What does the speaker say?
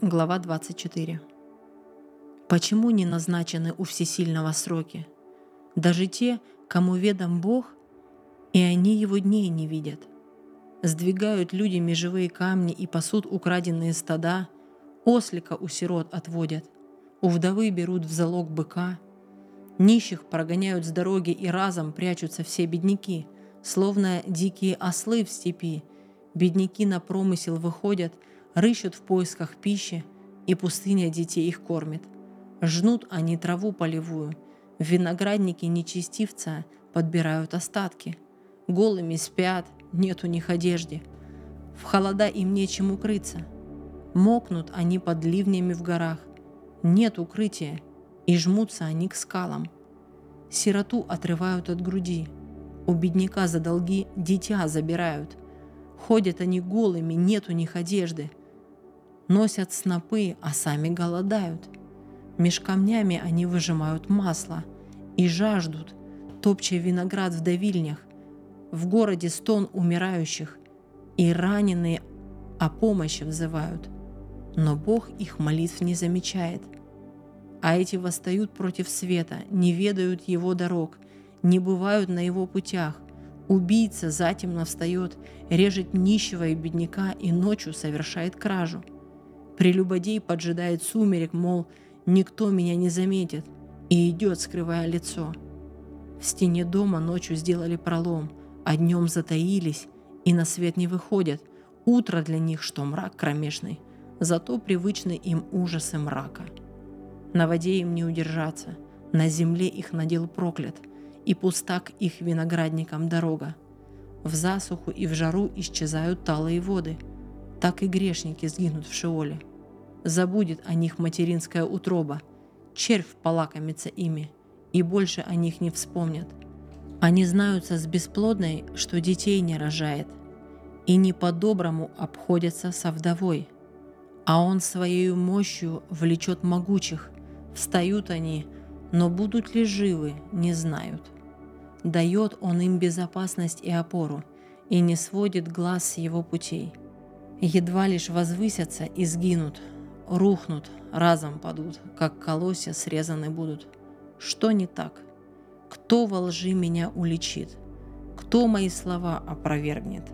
Глава 24. Почему не назначены у Всесильного сроки? Даже те, кому ведом Бог, и они его дней не видят. Сдвигают люди межевые камни и пасут украденные стада, ослика у сирот отводят, у вдовы берут в залог быка, нищих прогоняют с дороги и разом прячутся все бедняки, словно дикие ослы в степи, бедняки на промысел выходят – рыщут в поисках пищи, и пустыня детей их кормит. Жнут они траву полевую, в винограднике нечестивца подбирают остатки. Голыми спят, нет у них одежды. В холода им нечем укрыться. Мокнут они под ливнями в горах. Нет укрытия, и жмутся они к скалам. Сироту отрывают от груди. У бедняка за долги дитя забирают. Ходят они голыми, нет у них одежды носят снопы, а сами голодают. Меж камнями они выжимают масло и жаждут, топча виноград в давильнях. В городе стон умирающих, и раненые о помощи взывают. Но Бог их молитв не замечает. А эти восстают против света, не ведают его дорог, не бывают на его путях. Убийца затемно встает, режет нищего и бедняка и ночью совершает кражу – Прелюбодей поджидает сумерек, мол, никто меня не заметит, и идет, скрывая лицо. В стене дома ночью сделали пролом, а днем затаились и на свет не выходят. Утро для них, что мрак кромешный, зато привычны им ужасы мрака. На воде им не удержаться, на земле их надел проклят, и пустак их виноградникам дорога. В засуху и в жару исчезают талые воды – так и грешники сгинут в Шеоле. Забудет о них материнская утроба, червь полакомится ими, и больше о них не вспомнят. Они знаются с бесплодной, что детей не рожает, и не по-доброму обходятся со вдовой. А он своей мощью влечет могучих, встают они, но будут ли живы, не знают. Дает он им безопасность и опору, и не сводит глаз с его путей – едва лишь возвысятся и сгинут, рухнут, разом падут, как колосья срезаны будут. Что не так? Кто во лжи меня уличит? Кто мои слова опровергнет?»